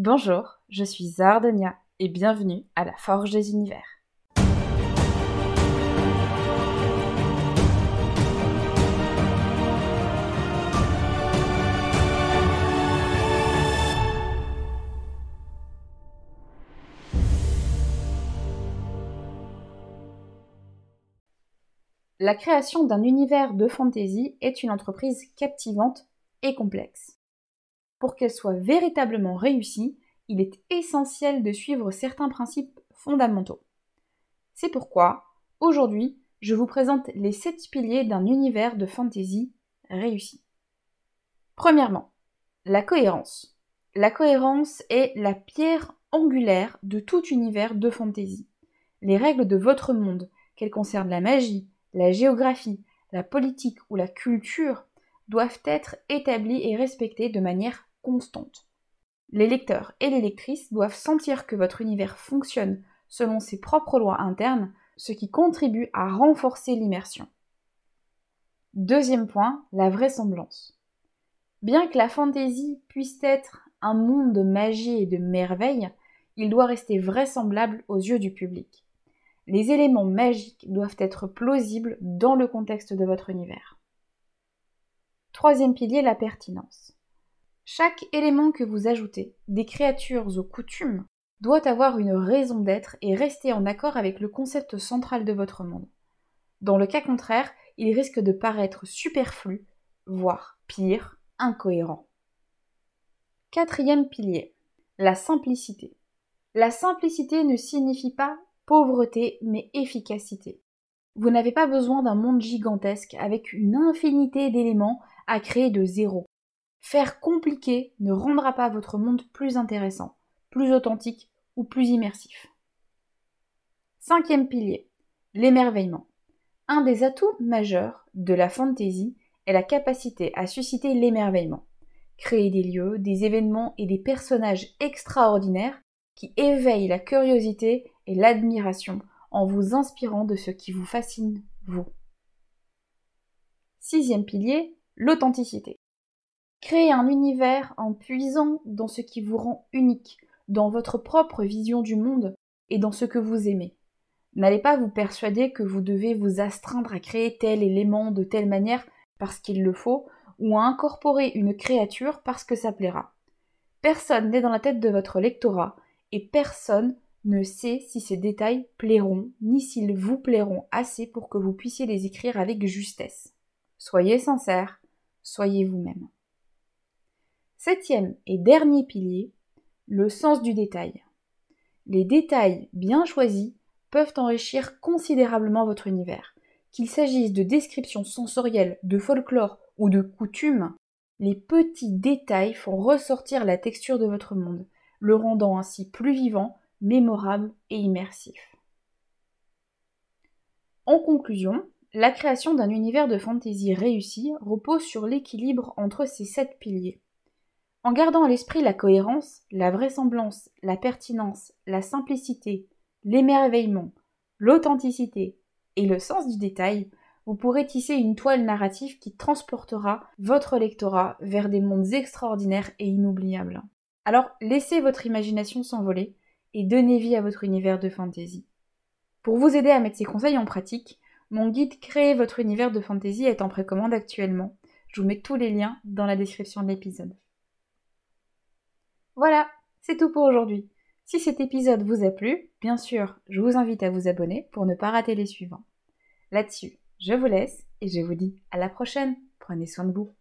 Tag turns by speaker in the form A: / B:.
A: Bonjour, je suis Zardonia et bienvenue à la Forge des Univers. La création d'un univers de fantasy est une entreprise captivante et complexe. Pour qu'elle soit véritablement réussie, il est essentiel de suivre certains principes fondamentaux. C'est pourquoi, aujourd'hui, je vous présente les sept piliers d'un univers de fantasy réussi. Premièrement, la cohérence. La cohérence est la pierre angulaire de tout univers de fantasy. Les règles de votre monde, qu'elles concernent la magie, la géographie, la politique ou la culture, doivent être établies et respectées de manière Les lecteurs et les lectrices doivent sentir que votre univers fonctionne selon ses propres lois internes, ce qui contribue à renforcer l'immersion. Deuxième point, la vraisemblance. Bien que la fantaisie puisse être un monde de magie et de merveille, il doit rester vraisemblable aux yeux du public. Les éléments magiques doivent être plausibles dans le contexte de votre univers. Troisième pilier, la pertinence. Chaque élément que vous ajoutez, des créatures aux coutumes, doit avoir une raison d'être et rester en accord avec le concept central de votre monde. Dans le cas contraire, il risque de paraître superflu, voire pire, incohérent. Quatrième pilier, la simplicité. La simplicité ne signifie pas pauvreté, mais efficacité. Vous n'avez pas besoin d'un monde gigantesque avec une infinité d'éléments à créer de zéro. Faire compliqué ne rendra pas votre monde plus intéressant, plus authentique ou plus immersif. Cinquième pilier, l'émerveillement. Un des atouts majeurs de la fantasy est la capacité à susciter l'émerveillement. Créer des lieux, des événements et des personnages extraordinaires qui éveillent la curiosité et l'admiration en vous inspirant de ce qui vous fascine, vous. Sixième pilier, l'authenticité. Créez un univers en puisant dans ce qui vous rend unique, dans votre propre vision du monde et dans ce que vous aimez. N'allez pas vous persuader que vous devez vous astreindre à créer tel élément de telle manière parce qu'il le faut, ou à incorporer une créature parce que ça plaira. Personne n'est dans la tête de votre lectorat, et personne ne sait si ces détails plairont, ni s'ils vous plairont assez pour que vous puissiez les écrire avec justesse. Soyez sincère, soyez vous-même. Septième et dernier pilier, le sens du détail. Les détails bien choisis peuvent enrichir considérablement votre univers. Qu'il s'agisse de descriptions sensorielles, de folklore ou de coutumes, les petits détails font ressortir la texture de votre monde, le rendant ainsi plus vivant, mémorable et immersif. En conclusion, la création d'un univers de fantasy réussi repose sur l'équilibre entre ces sept piliers. En gardant à l'esprit la cohérence, la vraisemblance, la pertinence, la simplicité, l'émerveillement, l'authenticité et le sens du détail, vous pourrez tisser une toile narrative qui transportera votre lectorat vers des mondes extraordinaires et inoubliables. Alors laissez votre imagination s'envoler et donnez vie à votre univers de fantasy. Pour vous aider à mettre ces conseils en pratique, mon guide Créer votre univers de fantasy est en précommande actuellement. Je vous mets tous les liens dans la description de l'épisode. Voilà, c'est tout pour aujourd'hui. Si cet épisode vous a plu, bien sûr, je vous invite à vous abonner pour ne pas rater les suivants. Là-dessus, je vous laisse et je vous dis à la prochaine. Prenez soin de vous.